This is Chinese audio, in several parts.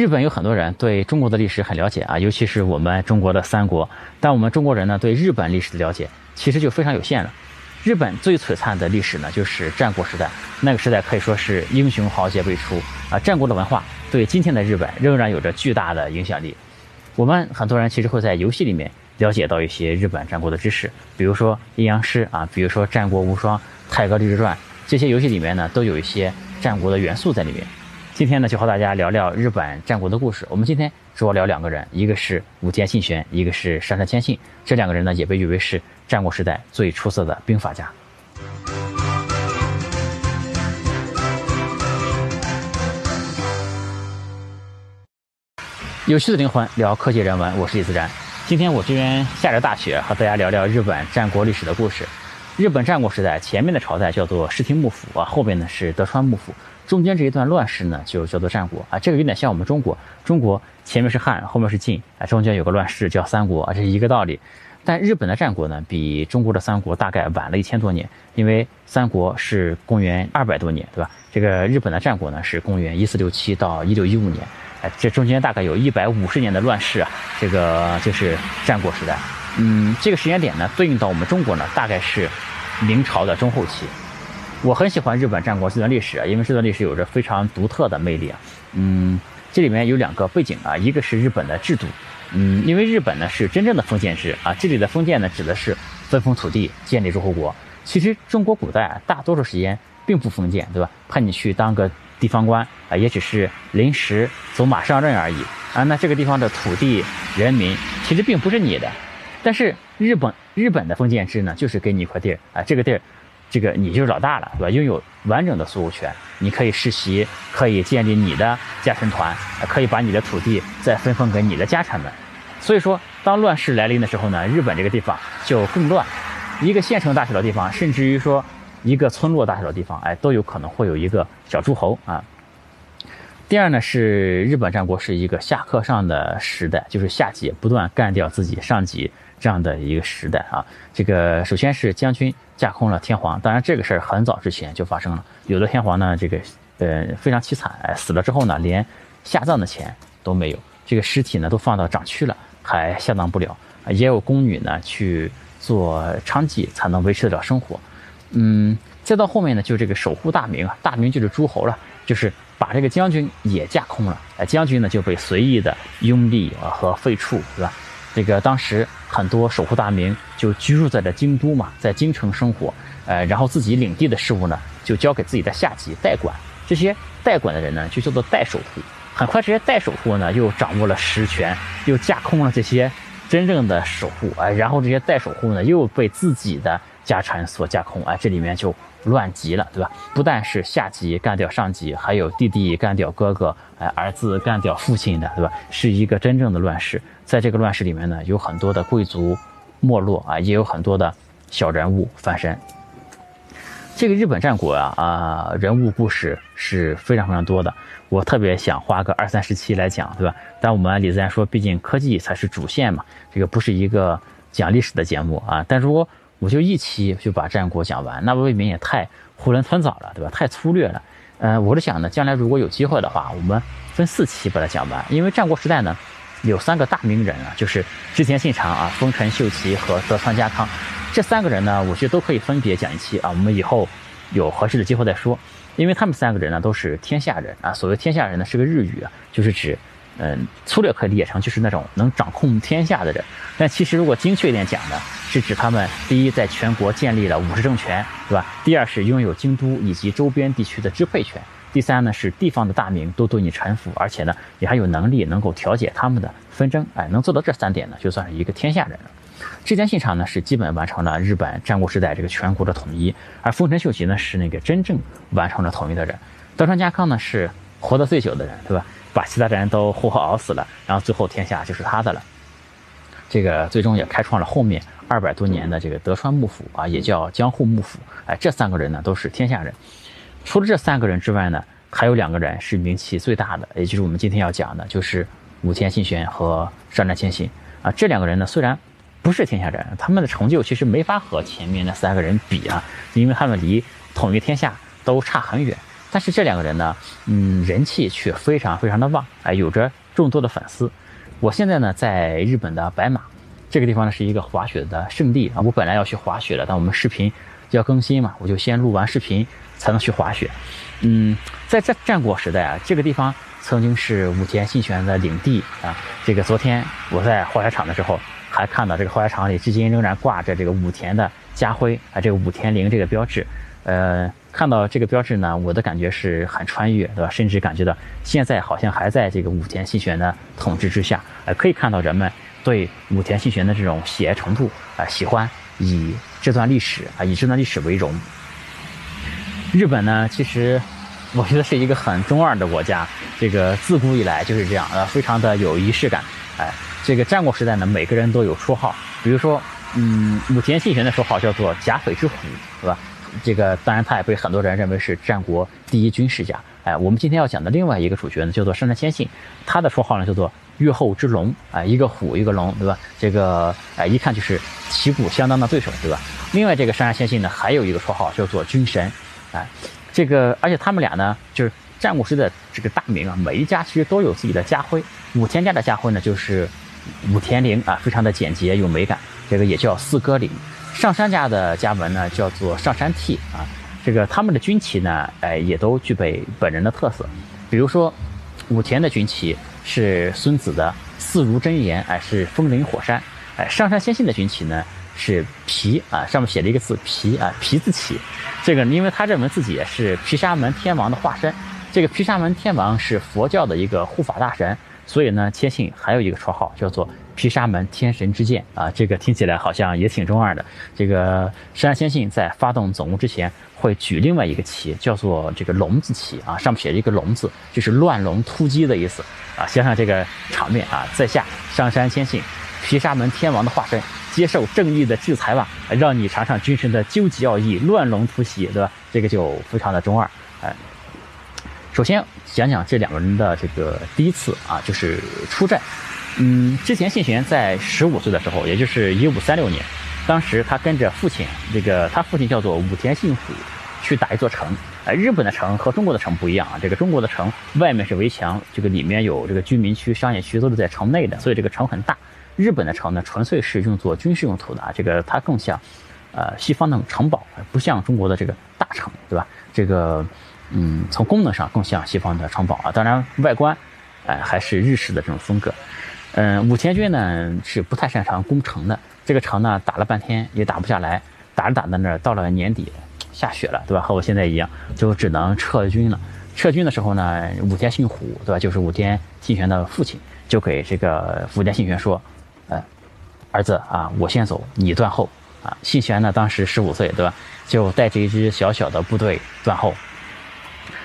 日本有很多人对中国的历史很了解啊，尤其是我们中国的三国。但我们中国人呢，对日本历史的了解其实就非常有限了。日本最璀璨的历史呢，就是战国时代。那个时代可以说是英雄豪杰辈出啊。战国的文化对今天的日本仍然有着巨大的影响力。我们很多人其实会在游戏里面了解到一些日本战国的知识，比如说阴阳师啊，比如说战国无双、太阁立志传这些游戏里面呢，都有一些战国的元素在里面。今天呢，就和大家聊聊日本战国的故事。我们今天主要聊两个人，一个是武田信玄，一个是上杉谦信。这两个人呢，也被誉为是战国时代最出色的兵法家。有趣的灵魂聊科技人文，我是李自然。今天我这边下着大雪，和大家聊聊日本战国历史的故事。日本战国时代前面的朝代叫做室町幕府啊，后边呢是德川幕府。中间这一段乱世呢，就叫做战国啊，这个有点像我们中国，中国前面是汉，后面是晋啊，中间有个乱世叫三国啊，这是一个道理。但日本的战国呢，比中国的三国大概晚了一千多年，因为三国是公元二百多年，对吧？这个日本的战国呢是公元一四六七到一六一五年，哎，这中间大概有一百五十年的乱世啊，这个就是战国时代。嗯，这个时间点呢，对应到我们中国呢，大概是明朝的中后期。我很喜欢日本战国这段历史啊，因为这段历史有着非常独特的魅力啊。嗯，这里面有两个背景啊，一个是日本的制度，嗯，因为日本呢是真正的封建制啊，这里的封建呢指的是分封土地、建立诸侯国。其实中国古代，大多数时间并不封建，对吧？派你去当个地方官啊，也只是临时走马上任而已啊。那这个地方的土地、人民其实并不是你的，但是日本日本的封建制呢，就是给你一块地儿啊，这个地儿。这个你就是老大了，对吧？拥有完整的所有权，你可以世袭，可以建立你的家臣团，可以把你的土地再分封给你的家臣们。所以说，当乱世来临的时候呢，日本这个地方就更乱。一个县城大小的地方，甚至于说一个村落大小的地方，哎，都有可能会有一个小诸侯啊。第二呢，是日本战国是一个下克上的时代，就是下级不断干掉自己上级这样的一个时代啊。这个首先是将军。架空了天皇，当然这个事儿很早之前就发生了。有的天皇呢，这个呃非常凄惨，哎死了之后呢，连下葬的钱都没有，这个尸体呢都放到长区了，还下葬不了。也有宫女呢去做娼妓才能维持得了生活。嗯，再到后面呢，就这个守护大明啊，大明就是诸侯了，就是把这个将军也架空了，哎将军呢就被随意的拥立啊和废黜，是吧？这个当时很多守护大名就居住在这京都嘛，在京城生活，呃，然后自己领地的事务呢就交给自己的下级代管，这些代管的人呢就叫做代守护。很快，这些代守护呢又掌握了实权，又架空了这些真正的守护，哎，然后这些代守护呢又被自己的家产所架空，哎，这里面就。乱极了，对吧？不但是下级干掉上级，还有弟弟干掉哥哥，哎，儿子干掉父亲的，对吧？是一个真正的乱世。在这个乱世里面呢，有很多的贵族没落啊，也有很多的小人物翻身。这个日本战国啊啊，人物故事是非常非常多的。我特别想花个二三十期来讲，对吧？但我们李自然说，毕竟科技才是主线嘛，这个不是一个讲历史的节目啊。但如果我就一期就把战国讲完，那未免也太囫囵吞枣了，对吧？太粗略了。呃，我是想呢，将来如果有机会的话，我们分四期把它讲完。因为战国时代呢，有三个大名人啊，就是织田信长啊、丰臣秀吉和德川家康。这三个人呢，我觉得都可以分别讲一期啊。我们以后有合适的机会再说。因为他们三个人呢，都是天下人啊。所谓天下人呢，是个日语啊，就是指。嗯，粗略可以理解成就是那种能掌控天下的人，但其实如果精确一点讲呢，是指他们第一在全国建立了武士政权，对吧？第二是拥有京都以及周边地区的支配权，第三呢是地方的大名都对你臣服，而且呢也还有能力能够调解他们的纷争，哎，能做到这三点呢，就算是一个天下人了。织田信长呢是基本完成了日本战国时代这个全国的统一，而丰臣秀吉呢是那个真正完成了统一的人，德川家康呢是活得最久的人，对吧？把其他的人都活活熬死了，然后最后天下就是他的了。这个最终也开创了后面二百多年的这个德川幕府啊，也叫江户幕府。哎，这三个人呢都是天下人。除了这三个人之外呢，还有两个人是名气最大的，也就是我们今天要讲的，就是武田信玄和上杉谦信啊。这两个人呢虽然不是天下人，他们的成就其实没法和前面那三个人比啊，因为他们离统一天下都差很远。但是这两个人呢，嗯，人气却非常非常的旺，哎，有着众多的粉丝。我现在呢，在日本的白马这个地方呢，是一个滑雪的圣地啊。我本来要去滑雪的，但我们视频要更新嘛，我就先录完视频才能去滑雪。嗯，在战战国时代啊，这个地方曾经是武田信玄的领地啊。这个昨天我在滑雪场的时候，还看到这个滑雪场里至今仍然挂着这个武田的家徽啊，这个武田陵这个标志，呃。看到这个标志呢，我的感觉是很穿越，对吧？甚至感觉到现在好像还在这个武田信玄的统治之下，呃，可以看到人们对武田信玄的这种喜爱程度，啊，喜欢以这段历史啊，以这段历史为荣。日本呢，其实我觉得是一个很中二的国家，这个自古以来就是这样，呃，非常的有仪式感。哎，这个战国时代呢，每个人都有绰号，比如说，嗯，武田信玄的绰号叫做甲斐之虎，对吧？这个当然，他也被很多人认为是战国第一军事家。哎，我们今天要讲的另外一个主角呢，叫做上杉谦信，他的绰号呢叫做越后之龙。啊，一个虎，一个龙，对吧？这个哎，一看就是旗鼓相当的对手，对吧？另外，这个上杉谦信呢，还有一个绰号叫做军神。哎，这个而且他们俩呢，就是战国时的这个大名啊，每一家其实都有自己的家徽。武田家的家徽呢，就是武田陵啊，非常的简洁有美感，这个也叫四歌岭。上山家的家纹呢，叫做上山替啊，这个他们的军旗呢，哎，也都具备本人的特色。比如说，武田的军旗是孙子的四如真言，哎，是风林火山。哎，上山先信的军旗呢是皮啊，上面写了一个字皮啊，皮字旗。这个因为他认为自己也是毗沙门天王的化身，这个毗沙门天王是佛教的一个护法大神，所以呢，谦信还有一个绰号叫做。毗沙门天神之剑啊，这个听起来好像也挺中二的。这个山先信在发动总攻之前，会举另外一个旗，叫做这个龙字旗啊，上面写着一个龙字，就是乱龙突击的意思啊。想想这个场面啊，在下上山先信，毗沙门天王的化身，接受正义的制裁吧，让你尝尝军神的究极奥义，乱龙突袭，对吧？这个就非常的中二。哎，首先讲讲这两个人的这个第一次啊，就是出战。嗯，之前信玄在十五岁的时候，也就是一五三六年，当时他跟着父亲，这个他父亲叫做武田信虎，去打一座城。呃，日本的城和中国的城不一样啊，这个中国的城外面是围墙，这个里面有这个居民区、商业区，都是在城内的，所以这个城很大。日本的城呢，纯粹是用作军事用途的啊，这个它更像，呃，西方那种城堡，不像中国的这个大城，对吧？这个，嗯，从功能上更像西方的城堡啊，当然外观，哎，还是日式的这种风格。嗯，武田军呢是不太擅长攻城的。这个城呢打了半天也打不下来，打着打着那到了年底下雪了，对吧？和我现在一样，就只能撤军了。撤军的时候呢，武田信虎，对吧？就是武田信玄的父亲，就给这个武田信玄说：“呃，儿子啊，我先走，你断后啊。”信玄呢当时十五岁，对吧？就带着一支小小的部队断后。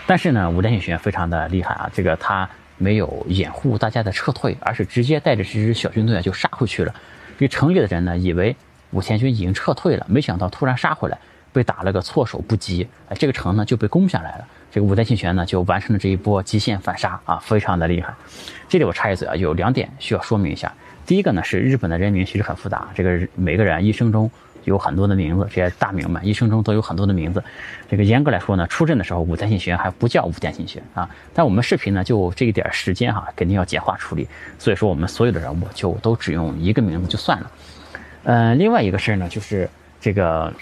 但是呢，武田信玄非常的厉害啊，这个他。没有掩护大家的撤退，而是直接带着这支小军队啊就杀回去了。这城里的人呢，以为武田军已经撤退了，没想到突然杀回来，被打了个措手不及。哎，这个城呢就被攻下来了。这个武田信玄呢就完成了这一波极限反杀啊，非常的厉害。这里我插一嘴啊，有两点需要说明一下。第一个呢是日本的人民其实很复杂，这个每个人一生中。有很多的名字，这些大名们一生中都有很多的名字。这个严格来说呢，出阵的时候五代信玄还不叫五代信玄啊。但我们视频呢，就这一点时间哈，肯定要简化处理。所以说，我们所有的人物就都只用一个名字就算了。嗯，另外一个事儿呢，就是这个。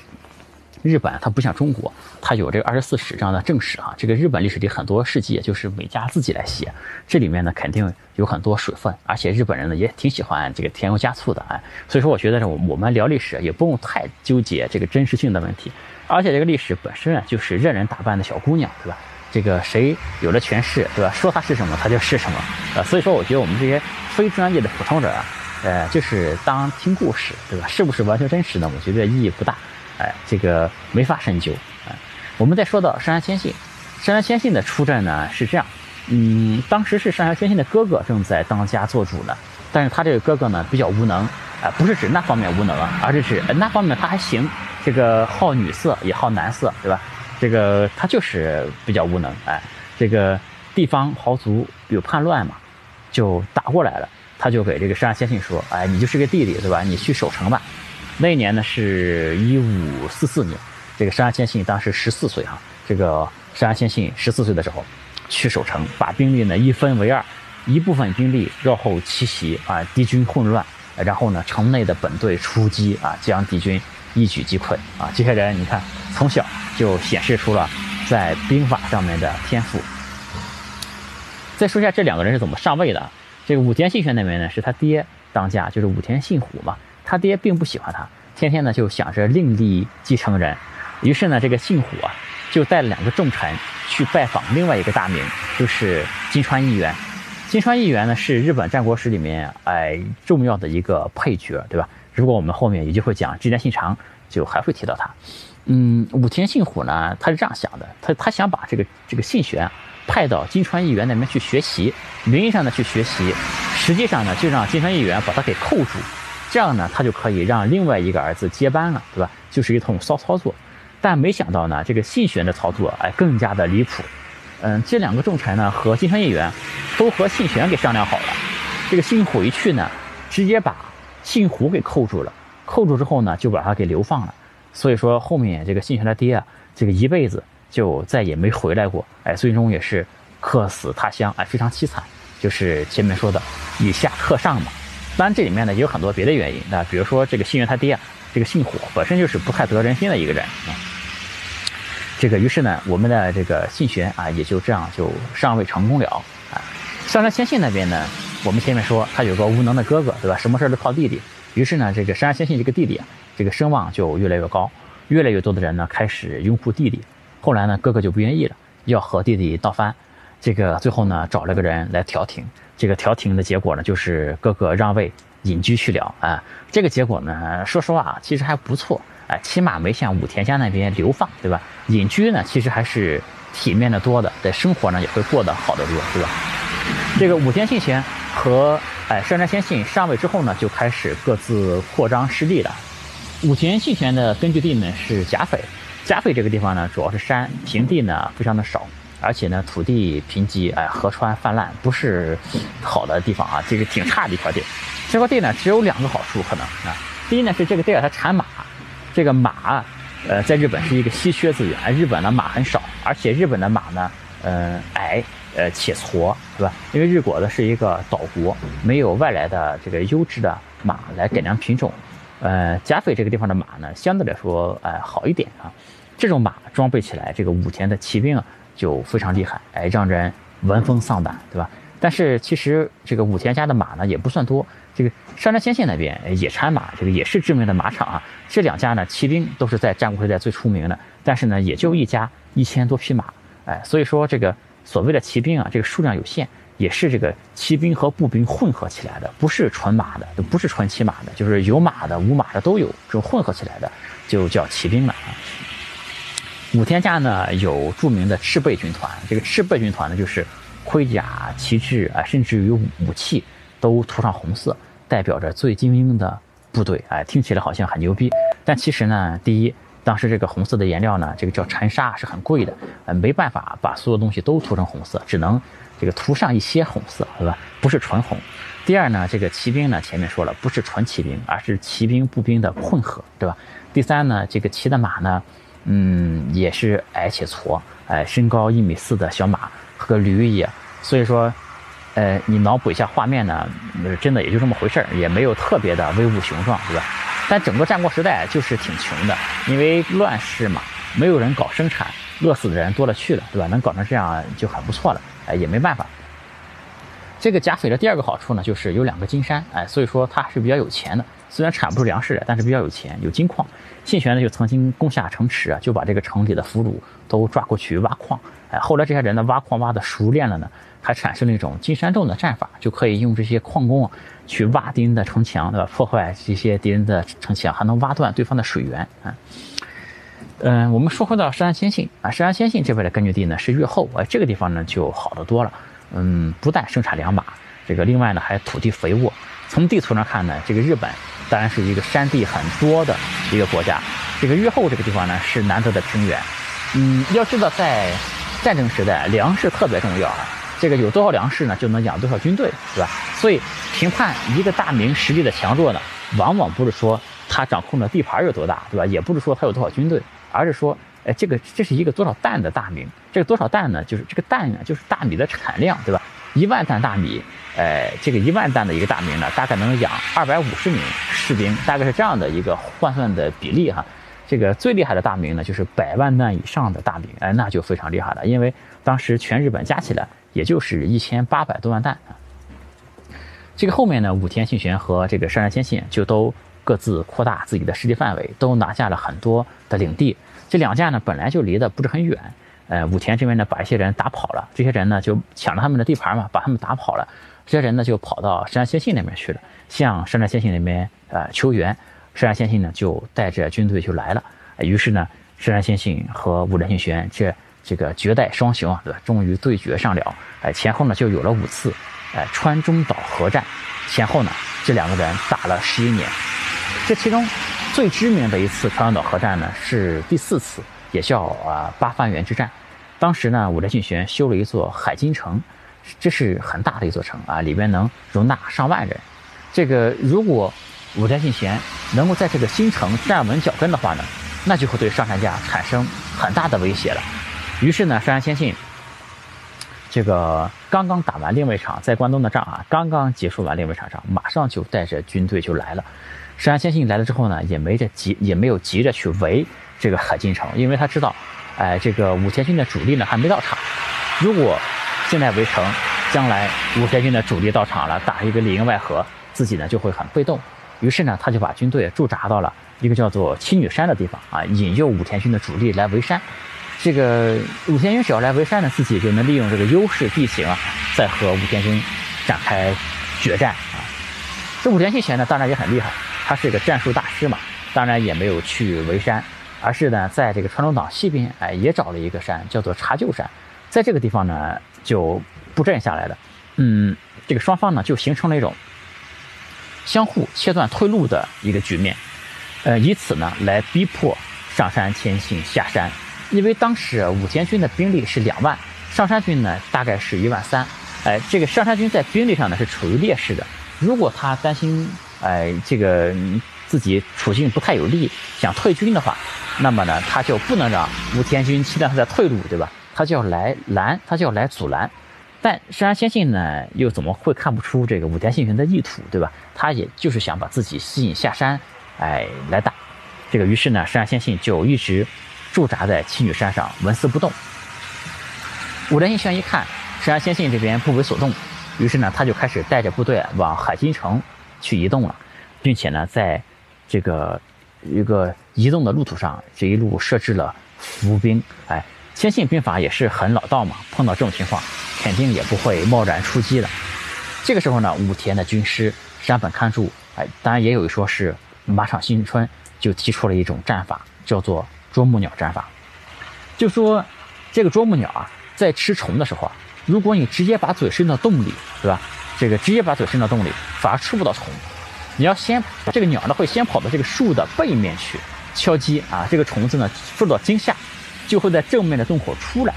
日本它不像中国，它有这个二十四史这样的正史啊。这个日本历史里很多事迹，也就是每家自己来写，这里面呢肯定有很多水分，而且日本人呢也挺喜欢这个添油加醋的哎。所以说，我觉得我我们聊历史也不用太纠结这个真实性的问题，而且这个历史本身啊就是任人打扮的小姑娘，对吧？这个谁有了权势，对吧？说他是什么，他就是什么。呃，所以说，我觉得我们这些非专业的普通人啊，呃，就是当听故事，对吧？是不是完全真实呢？我觉得意义不大。哎，这个没法深究。哎，我们再说到上杉谦信，上杉谦信的出战呢是这样，嗯，当时是上杉谦信的哥哥正在当家做主呢，但是他这个哥哥呢比较无能，啊，不是指那方面无能啊，而是指那方面他还行，这个好女色也好男色，对吧？这个他就是比较无能，哎，这个地方豪族有叛乱嘛，就打过来了，他就给这个上杉谦信说，哎，你就是个弟弟，对吧？你去守城吧。那一年呢是一五四四年，这个山下谦信当时十四岁啊，这个山山先信十四岁的时候，去守城，把兵力呢一分为二，一部分兵力绕后奇袭啊，敌军混乱，然后呢城内的本队出击啊，将敌军一举击溃啊。这些人你看，从小就显示出了在兵法上面的天赋。再说一下这两个人是怎么上位的。这个武田信玄那边呢，是他爹当家，就是武田信虎嘛。他爹并不喜欢他，天天呢就想着另立继承人。于是呢，这个信虎啊，就带了两个重臣去拜访另外一个大名，就是金川义元。金川义元呢，是日本战国史里面哎重要的一个配角，对吧？如果我们后面有机会讲织田信长，就还会提到他。嗯，武田信虎呢，他是这样想的，他他想把这个这个信玄。派到金川议员那边去学习，名义上呢去学习，实际上呢就让金川议员把他给扣住，这样呢他就可以让另外一个儿子接班了，对吧？就是一通骚操作。但没想到呢，这个信玄的操作哎更加的离谱。嗯，这两个重臣呢和金川议员都和信玄给商量好了，这个信虎一去呢，直接把信虎给扣住了，扣住之后呢就把他给流放了。所以说后面这个信玄的爹啊，这个一辈子。就再也没回来过，哎，最终也是客死他乡，哎，非常凄惨。就是前面说的以下克上嘛。当然这里面呢也有很多别的原因，那比如说这个信源他爹啊，这个姓火本身就是不太得人心的一个人啊。这个于是呢，我们的这个信玄啊也就这样就上位成功了啊。上山先信那边呢，我们前面说他有个无能的哥哥，对吧？什么事都靠弟弟。于是呢，这个上山先信这个弟弟啊，这个声望就越来越高，越来越多的人呢开始拥护弟弟。后来呢，哥哥就不愿意了，要和弟弟闹翻。这个最后呢，找了个人来调停。这个调停的结果呢，就是各个让位隐居去了。啊，这个结果呢，说实话啊，其实还不错。哎，起码没像武田家那边流放，对吧？隐居呢，其实还是体面的多的，在生活呢也会过得好得多，对吧？这个武田信玄和哎山山先信上位之后呢，就开始各自扩张势力了。武田信玄的根据地呢是甲斐。甲斐这个地方呢，主要是山，平地呢非常的少，而且呢土地贫瘠，哎，河川泛滥，不是好的地方啊，这个挺差的一块地。这块地呢只有两个好处可能啊，第一呢是这个地儿它产马，这个马，呃，在日本是一个稀缺资源，日本的马很少，而且日本的马呢，呃，矮，呃，且矬，对吧？因为日国的是一个岛国，没有外来的这个优质的马来改良品种。呃，加菲这个地方的马呢，相对来说，呃，好一点啊。这种马装备起来，这个武田的骑兵啊，就非常厉害，哎，让人闻风丧胆，对吧？但是其实这个武田家的马呢，也不算多。这个山山先线那边也产马，这个也是知名的马场啊。这两家呢，骑兵都是在战国时代最出名的，但是呢，也就一家一千多匹马，哎，所以说这个所谓的骑兵啊，这个数量有限。也是这个骑兵和步兵混合起来的，不是纯马的，不是纯骑马的，就是有马的、无马的都有，这种混合起来的就叫骑兵了啊。武田家呢有著名的赤背军团，这个赤背军团呢就是盔甲、旗帜啊，甚至于武器都涂上红色，代表着最精英的部队，哎，听起来好像很牛逼，但其实呢，第一，当时这个红色的颜料呢，这个叫沉沙，是很贵的，呃，没办法把所有东西都涂成红色，只能。这个涂上一些红色，对吧？不是纯红。第二呢，这个骑兵呢，前面说了，不是纯骑兵，而是骑兵步兵的混合，对吧？第三呢，这个骑的马呢，嗯，也是矮且矬，哎，身高一米四的小马和驴一样。所以说，呃，你脑补一下画面呢，真的也就这么回事儿，也没有特别的威武雄壮，对吧？但整个战国时代就是挺穷的，因为乱世嘛，没有人搞生产，饿死的人多了去了，对吧？能搞成这样就很不错了。哎，也没办法。这个贾斐的第二个好处呢，就是有两个金山，哎，所以说他是比较有钱的。虽然产不出粮食来，但是比较有钱，有金矿。信玄呢就曾经攻下城池啊，就把这个城里的俘虏都抓过去挖矿。哎，后来这些人呢挖矿挖的熟练了呢，还产生了一种金山洞的战法，就可以用这些矿工去挖敌人的城墙，对吧？破坏这些敌人的城墙，还能挖断对方的水源啊。嗯，我们说回到山安先信啊，山安先信这边的根据地呢是越后，哎，这个地方呢就好得多了。嗯，不但生产良马，这个另外呢还土地肥沃。从地图上看呢，这个日本当然是一个山地很多的一个国家。这个越后这个地方呢是难得的平原。嗯，要知道在战争时代，粮食特别重要啊。这个有多少粮食呢，就能养多少军队，对吧？所以评判一个大名实力的强弱呢，往往不是说他掌控的地盘有多大，对吧？也不是说他有多少军队。而是说哎，这个这是一个多少担的大名？这个多少担呢？就是这个担呢，就是大米的产量，对吧？一万担大米，呃，这个一万担的一个大名呢，大概能养二百五十名士兵，大概是这样的一个换算的比例哈。这个最厉害的大名呢，就是百万担以上的大名，哎，那就非常厉害了，因为当时全日本加起来也就是一千八百多万担啊。这个后面呢，武田信玄和这个山山先信就都各自扩大自己的势力范围，都拿下了很多的领地。这两家呢，本来就离得不是很远，呃，武田这边呢，把一些人打跑了，这些人呢就抢了他们的地盘嘛，把他们打跑了，这些人呢就跑到山山先信那边去了，向山山先信那边呃求援。山山先信呢就带着军队就来了，于是呢，山山先信和武田信玄这这个绝代双雄啊，对吧？终于对决上了，哎，前后呢就有了五次。哎，川中岛合战前后呢，这两个人打了十一年。这其中最知名的一次川中岛合战呢，是第四次，也叫啊八幡原之战。当时呢，武田信玄修了一座海津城，这是很大的一座城啊，里边能容纳上万人。这个如果武田信玄能够在这个新城站稳脚跟的话呢，那就会对上杉家产生很大的威胁了。于是呢，上杉谦信。这个刚刚打完另外一场在关东的仗啊，刚刚结束完另外一场仗，马上就带着军队就来了。山山先信来了之后呢，也没着急，也没有急着去围这个海津城，因为他知道，哎，这个武田军的主力呢还没到场。如果现在围城，将来武田军的主力到场了，打一个里应外合，自己呢就会很被动。于是呢，他就把军队驻扎到了一个叫做七女山的地方啊，引诱武田军的主力来围山。这个武田军只要来围山呢，自己就能利用这个优势地形啊，再和武田军展开决战啊。这武田信玄呢，当然也很厉害，他是一个战术大师嘛，当然也没有去围山，而是呢，在这个川中岛西边，哎，也找了一个山，叫做茶臼山，在这个地方呢，就布阵下来的。嗯，这个双方呢，就形成了一种相互切断退路的一个局面，呃，以此呢，来逼迫上山谦信下山。因为当时武田军的兵力是两万，上山军呢大概是一万三，哎，这个上山军在兵力上呢是处于劣势的。如果他担心，哎，这个自己处境不太有利，想退军的话，那么呢他就不能让武田军切断他的退路，对吧？他就要来拦，他就要来阻拦。但上山先信呢又怎么会看不出这个武田信玄的意图，对吧？他也就是想把自己吸引下山，哎，来打。这个于是呢，上山先信就一直。驻扎在七女山上，纹丝不动。武田信玄一看山山先信这边不为所动，于是呢，他就开始带着部队往海津城去移动了，并且呢，在这个一个移动的路途上，这一路设置了伏兵。哎，先信兵法也是很老道嘛，碰到这种情况，肯定也不会贸然出击的。这个时候呢，武田的军师山本勘助，哎，当然也有一说是马场新春，就提出了一种战法，叫做。啄木鸟战法，就说这个啄木鸟啊，在吃虫的时候啊，如果你直接把嘴伸到洞里，对吧？这个直接把嘴伸到洞里，反而吃不到虫。你要先这个鸟呢，会先跑到这个树的背面去敲击啊，这个虫子呢受到惊吓，就会在正面的洞口出来。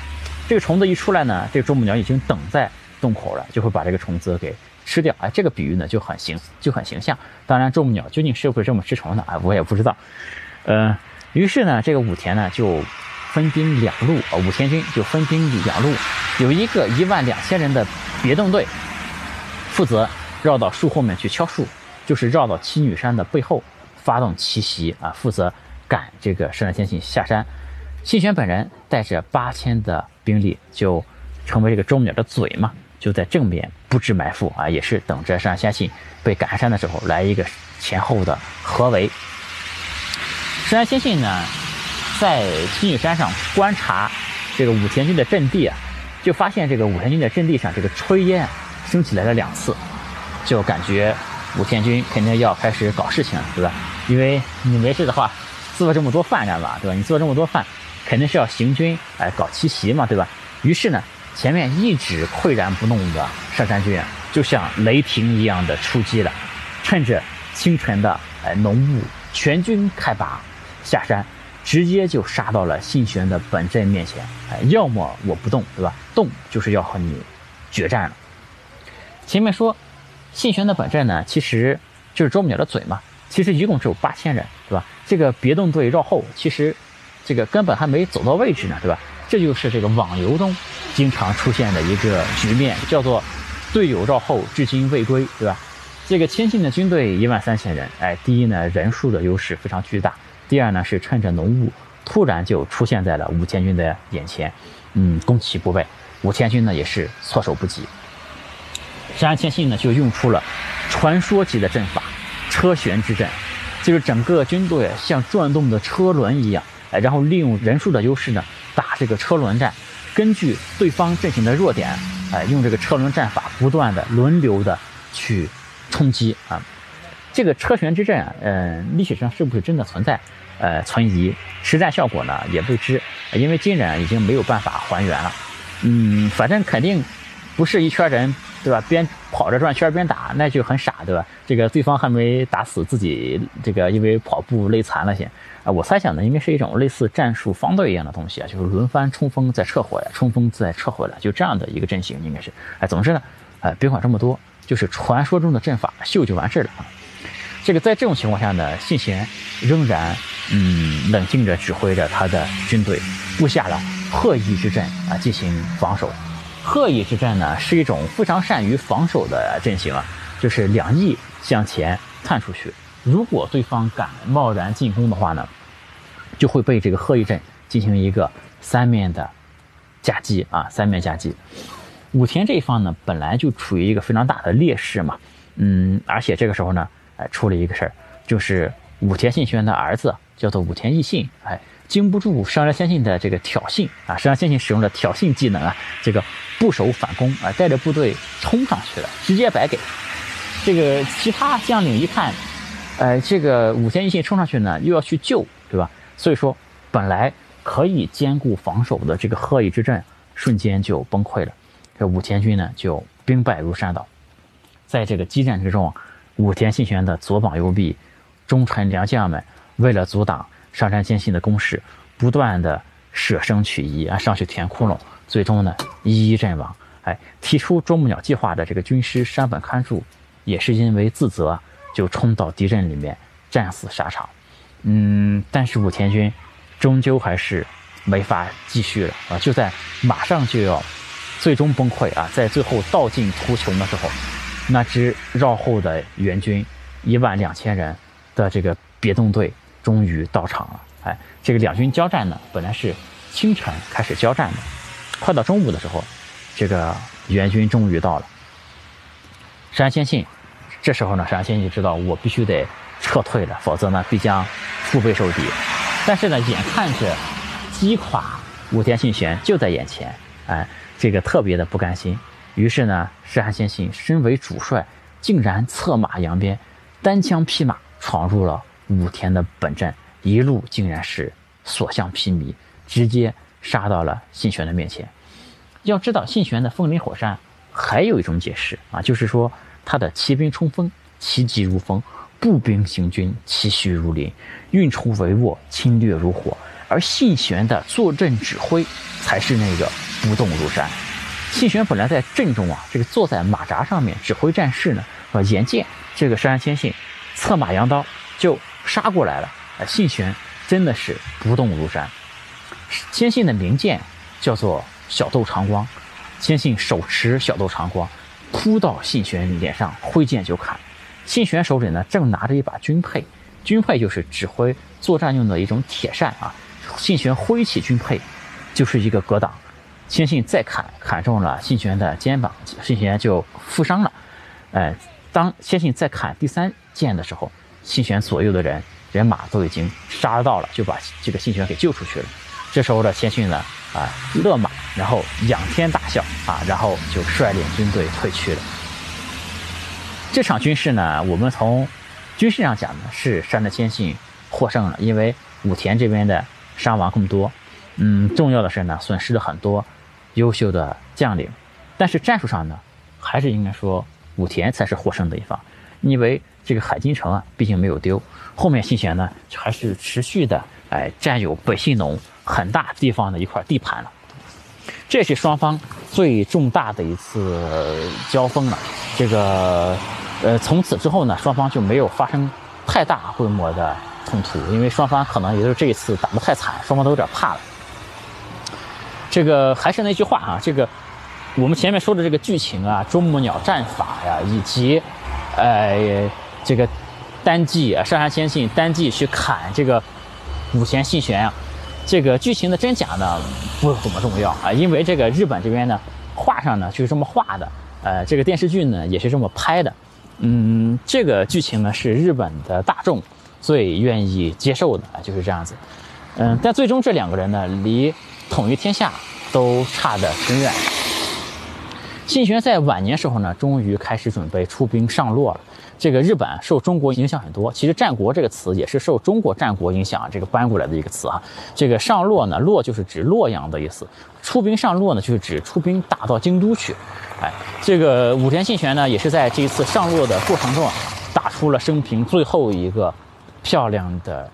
这个虫子一出来呢，这个啄木鸟已经等在洞口了，就会把这个虫子给吃掉。哎，这个比喻呢就很形就很形象。当然，啄木鸟究竟是不是这么吃虫的啊，我也不知道。嗯。于是呢，这个武田呢就分兵两路啊，武田军就分兵两路，有一个一万两千人的别动队，负责绕到树后面去敲树，就是绕到七女山的背后发动奇袭啊，负责赶这个山山先信下山。信玄本人带着八千的兵力，就成为这个啄木鸟的嘴嘛，就在正面布置埋伏啊，也是等着山山先信被赶下山的时候来一个前后的合围。山山先信呢，在七女山上观察这个武田军的阵地啊，就发现这个武田军的阵地上这个炊烟升起来了两次，就感觉武田军肯定要开始搞事情了，对吧？因为你没事的话，做这么多饭干嘛，对吧？你做这么多饭，肯定是要行军哎搞奇袭嘛，对吧？于是呢，前面一直岿然不动的上山军就像雷霆一样的出击了，趁着清晨的哎浓雾，全军开拔。下山，直接就杀到了信玄的本阵面前。哎，要么我不动，对吧？动就是要和你决战了。前面说，信玄的本阵呢，其实就是啄木鸟的嘴嘛。其实一共只有八千人，对吧？这个别动队绕后，其实这个根本还没走到位置呢，对吧？这就是这个网游中经常出现的一个局面，叫做队友绕后至今未归，对吧？这个千信的军队一万三千人，哎，第一呢人数的优势非常巨大，第二呢是趁着浓雾突然就出现在了五千军的眼前，嗯，攻其不备，五千军呢也是措手不及。山山千信呢就用出了传说级的阵法车旋之阵，就是整个军队像转动的车轮一样，然后利用人数的优势呢打这个车轮战，根据对方阵型的弱点，哎，用这个车轮战法不断的轮流的去。冲击啊！这个车旋之阵啊，嗯，历史上是不是真的存在？呃，存疑。实战效果呢也未知，因为今人已经没有办法还原了。嗯，反正肯定不是一圈人，对吧？边跑着转圈边打，那就很傻，对吧？这个对方还没打死自己，这个因为跑步累残了先。啊，我猜想呢，应该是一种类似战术方队一样的东西啊，就是轮番冲锋再撤回来，冲锋再撤回来，就这样的一个阵型应该是。哎，总之呢，哎，别管这么多。就是传说中的阵法秀就完事了啊！这个在这种情况下呢，信贤仍然嗯冷静着指挥着他的军队，布下了鹤翼之阵啊进行防守。鹤翼之战呢是一种非常善于防守的阵型啊，就是两翼向前探出去，如果对方敢贸然进攻的话呢，就会被这个鹤翼阵进行一个三面的夹击啊，三面夹击。武田这一方呢，本来就处于一个非常大的劣势嘛，嗯，而且这个时候呢，哎，出了一个事儿，就是武田信玄的儿子叫做武田义信，哎，经不住上杉谦信的这个挑衅啊，上杉谦信使用了挑衅技能啊，这个不守反攻啊，带着部队冲上去了，直接白给。这个其他将领一看，哎，这个武田义信冲上去呢，又要去救，对吧？所以说，本来可以兼顾防守的这个鹤翼之阵，瞬间就崩溃了。这武田军呢就兵败如山倒，在这个激战之中，武田信玄的左膀右臂、忠臣良将们为了阻挡上杉谦信的攻势，不断的舍生取义啊，上去填窟窿，最终呢一一阵亡。哎，提出啄木鸟计划的这个军师山本勘助，也是因为自责，就冲到敌阵里面战死沙场。嗯，但是武田军终究还是没法继续了啊，就在马上就要。最终崩溃啊！在最后道尽途穷的时候，那支绕后的援军一万两千人的这个别动队终于到场了。哎，这个两军交战呢，本来是清晨开始交战的，快到中午的时候，这个援军终于到了。山先信这时候呢，山先信知道我必须得撤退了，否则呢必将腹背受敌。但是呢，眼看着击垮武田信玄就在眼前，哎。这个特别的不甘心，于是呢，石汉先信身为主帅，竟然策马扬鞭，单枪匹马闯入了武田的本阵，一路竟然是所向披靡，直接杀到了信玄的面前。要知道，信玄的风林火山还有一种解释啊，就是说他的骑兵冲锋，骑疾如风；步兵行军，其虚如林；运筹帷幄，侵略如火。而信玄的坐镇指挥，才是那个。不动如山。信玄本来在阵中啊，这个坐在马扎上面指挥战士呢，啊，眼见这个山千信策马扬刀就杀过来了，啊，信玄真的是不动如山。千信的名剑叫做小豆长光，千信手持小豆长光，扑到信玄脸上挥剑就砍。信玄手里呢正拿着一把军佩，军佩就是指挥作战用的一种铁扇啊。信玄挥起军佩，就是一个格挡。千信再砍，砍中了信玄的肩膀，信玄就负伤了。哎，当千信再砍第三剑的时候，信玄左右的人人马都已经杀到了，就把这个信玄给救出去了。这时候的谦逊呢，啊，勒马，然后仰天大笑啊，然后就率领军队退去了。这场军事呢，我们从军事上讲呢，是山的千信获胜了，因为武田这边的伤亡更多。嗯，重要的是呢，损失了很多。优秀的将领，但是战术上呢，还是应该说武田才是获胜的一方，因为这个海津城啊，毕竟没有丢。后面信贤呢，还是持续的哎占有北信农很大地方的一块地盘了。这是双方最重大的一次交锋了。这个呃，从此之后呢，双方就没有发生太大规模的冲突，因为双方可能也就是这一次打得太惨，双方都有点怕了。这个还是那句话啊，这个我们前面说的这个剧情啊，啄木鸟战法呀，以及呃这个单骑啊，上杉谦信单骑去砍这个武田信玄啊，这个剧情的真假呢不怎么重要啊，因为这个日本这边呢画上呢就是这么画的，呃，这个电视剧呢也是这么拍的，嗯，这个剧情呢是日本的大众最愿意接受的啊，就是这样子，嗯，但最终这两个人呢离。统一天下都差得很远。信玄在晚年时候呢，终于开始准备出兵上洛了。这个日本受中国影响很多，其实“战国”这个词也是受中国战国影响这个搬过来的一个词啊。这个上洛呢，洛就是指洛阳的意思，出兵上洛呢，就是指出兵打到京都去。哎，这个武田信玄呢，也是在这一次上洛的过程中啊，打出了生平最后一个漂亮的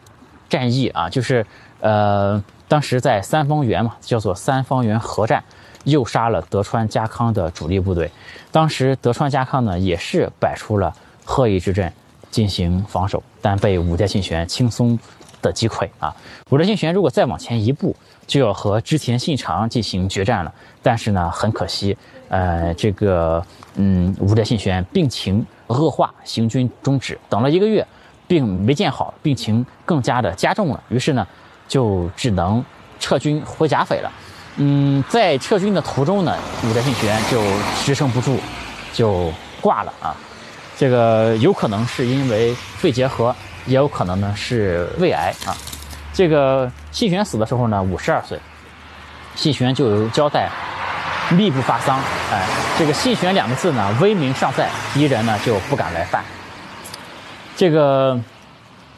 战役啊，就是呃。当时在三方原嘛，叫做三方原合战，诱杀了德川家康的主力部队。当时德川家康呢，也是摆出了鹤翼之阵进行防守，但被武田信玄轻松的击溃啊。武田信玄如果再往前一步，就要和织田信长进行决战了。但是呢，很可惜，呃，这个嗯，武田信玄病情恶化，行军终止。等了一个月，病没见好，病情更加的加重了。于是呢。就只能撤军回甲斐了。嗯，在撤军的途中呢，武田信玄就支撑不住，就挂了啊。这个有可能是因为肺结核，也有可能呢是胃癌啊。这个信玄死的时候呢，五十二岁。信玄就交代，密不发丧。哎，这个信玄两个字呢，威名尚在，敌人呢就不敢来犯。这个。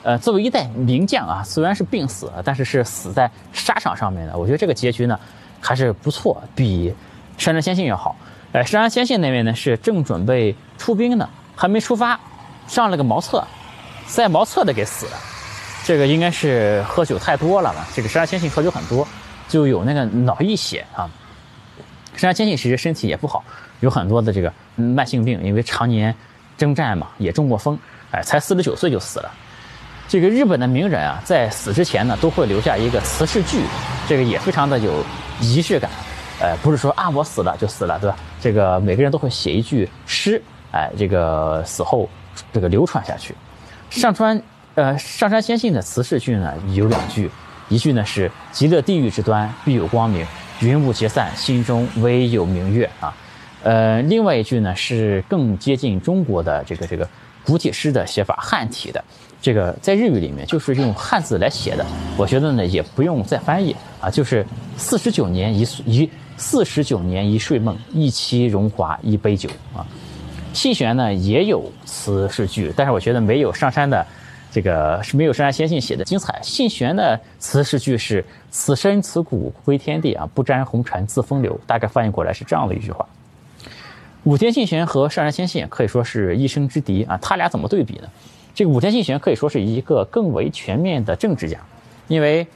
呃，作为一代名将啊，虽然是病死，但是是死在沙场上面的。我觉得这个结局呢，还是不错，比山山先信要好。哎，山山先信那边呢是正准备出兵呢，还没出发，上了个茅厕，塞茅厕的给死了。这个应该是喝酒太多了吧？这个山山先信喝酒很多，就有那个脑溢血啊。山山先信其实身体也不好，有很多的这个慢性病，因为常年征战嘛，也中过风，哎，才四十九岁就死了。这个日本的名人啊，在死之前呢，都会留下一个辞世句，这个也非常的有仪式感。呃，不是说啊我死了就死了，对吧？这个每个人都会写一句诗，哎，这个死后这个流传下去。上川呃上山先信的辞世句呢有两句，一句呢是极乐地狱之端必有光明，云雾结散，心中唯有明月啊。呃，另外一句呢是更接近中国的这个这个古体诗的写法，汉体的。这个在日语里面就是用汉字来写的，我觉得呢也不用再翻译啊，就是四十九年一一四十九年一睡梦，一期荣华一杯酒啊。信玄呢也有词是句，但是我觉得没有上山的这个是没有上山先信写的精彩。信玄的词是句是此身此骨归天地啊，不沾红尘自风流，大概翻译过来是这样的一句话。武田信玄和上山先信可以说是一生之敌啊，他俩怎么对比呢？这个武田信玄可以说是一个更为全面的政治家，因为，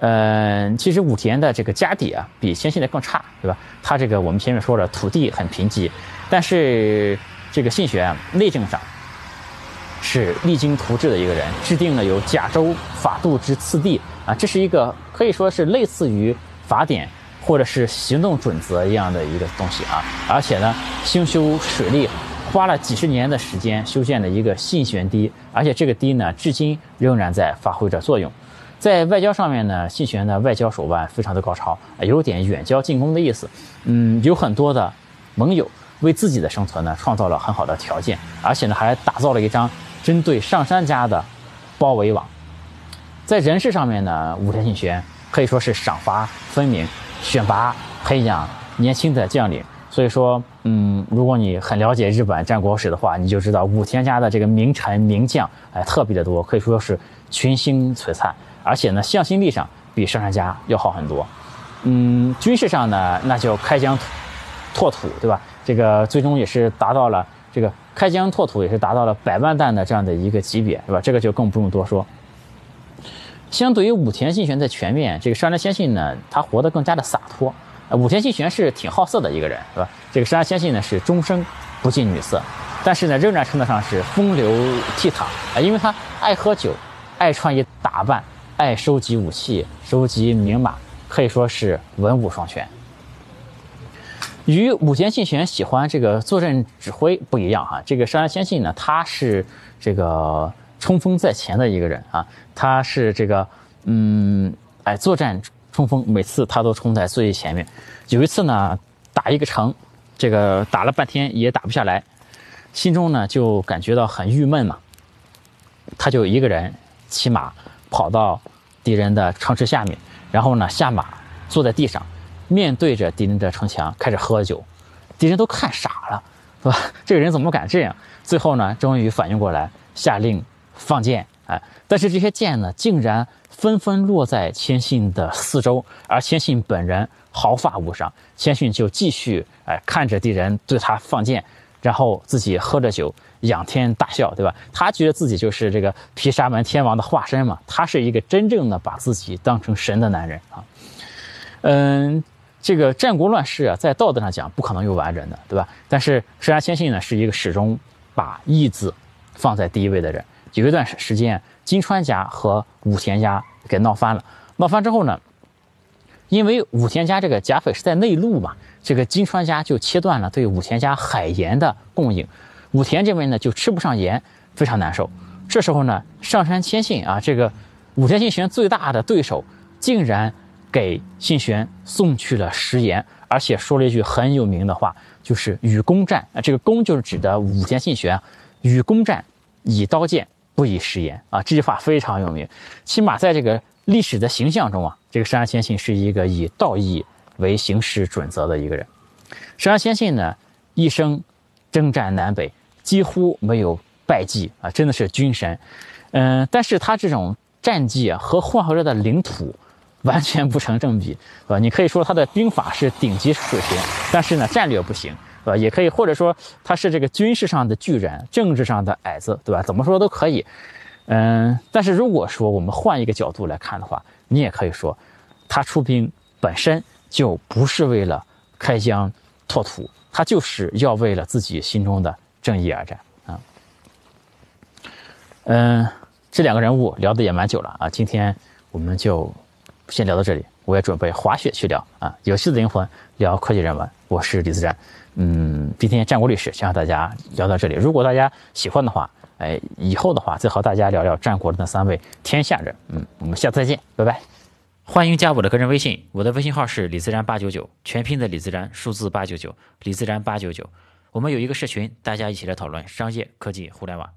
呃，其实武田的这个家底啊，比先信的更差，对吧？他这个我们前面说了，土地很贫瘠，但是这个信玄内政上是励精图治的一个人，制定了有甲州法度之次第啊，这是一个可以说是类似于法典或者是行动准则一样的一个东西啊，而且呢，兴修水利。花了几十年的时间修建了一个信玄堤，而且这个堤呢，至今仍然在发挥着作用。在外交上面呢，信玄的外交手腕非常的高超，有点远交近攻的意思。嗯，有很多的盟友，为自己的生存呢创造了很好的条件，而且呢还打造了一张针对上山家的包围网。在人事上面呢，武田信玄可以说是赏罚分明，选拔培养年轻的将领。所以说，嗯，如果你很了解日本战国史的话，你就知道武田家的这个名臣名将，哎，特别的多，可以说是群星璀璨。而且呢，向心力上比上山家要好很多。嗯，军事上呢，那就开疆拓土，对吧？这个最终也是达到了这个开疆拓土，也是达到了百万弹的这样的一个级别，是吧？这个就更不用多说。相对于武田信玄的全面，这个上杉谦信呢，他活得更加的洒脱。武田信玄是挺好色的一个人，是吧？这个山田先信呢是终生不近女色，但是呢仍然称得上是风流倜傥啊，因为他爱喝酒，爱穿衣打扮，爱收集武器，收集名马，可以说是文武双全。与武田信玄喜欢这个坐镇指挥不一样哈，这个山山先信呢，他是这个冲锋在前的一个人啊，他是这个嗯，哎，作战冲锋，每次他都冲在最前面。有一次呢，打一个城，这个打了半天也打不下来，心中呢就感觉到很郁闷嘛，他就一个人骑马跑到敌人的城池下面，然后呢下马坐在地上。面对着敌人的城墙开始喝酒，敌人都看傻了，是吧？这个人怎么敢这样？最后呢，终于反应过来，下令放箭。哎，但是这些箭呢，竟然纷纷落在千信的四周，而千信本人毫发无伤。千信就继续哎看着敌人对他放箭，然后自己喝着酒，仰天大笑，对吧？他觉得自己就是这个毗沙门天王的化身嘛，他是一个真正的把自己当成神的男人啊。嗯。这个战国乱世啊，在道德上讲不可能有完人的，对吧？但是石山千信呢，是一个始终把义字放在第一位的人。有一段时间，金川家和武田家给闹翻了。闹翻之后呢，因为武田家这个甲斐是在内陆嘛，这个金川家就切断了对武田家海盐的供应。武田这边呢，就吃不上盐，非常难受。这时候呢，上山千信啊，这个武田信玄最大的对手，竟然。给信玄送去了食盐，而且说了一句很有名的话，就是“与公战”啊，这个“公”就是指的武田信玄，“与公战，以刀剑，不以食盐”啊，这句话非常有名。起码在这个历史的形象中啊，这个山山千信是一个以道义为行事准则的一个人。山山千信呢，一生征战南北，几乎没有败绩啊，真的是军神。嗯，但是他这种战绩啊，和混合着的领土。完全不成正比，呃，你可以说他的兵法是顶级水平，但是呢，战略不行，呃，也可以或者说他是这个军事上的巨人，政治上的矮子，对吧？怎么说都可以，嗯，但是如果说我们换一个角度来看的话，你也可以说，他出兵本身就不是为了开疆拓土，他就是要为了自己心中的正义而战啊。嗯，这两个人物聊的也蛮久了啊，今天我们就。先聊到这里，我也准备滑雪去聊啊！有趣的灵魂聊科技人文，我是李自然。嗯，今天战国历史先和大家聊到这里。如果大家喜欢的话，哎，以后的话再和大家聊聊战国的那三位天下人。嗯，我们下次再见，拜拜！欢迎加我的个人微信，我的微信号是李自然八九九，全拼的李自然，数字八九九，李自然八九九。我们有一个社群，大家一起来讨论商业、科技、互联网。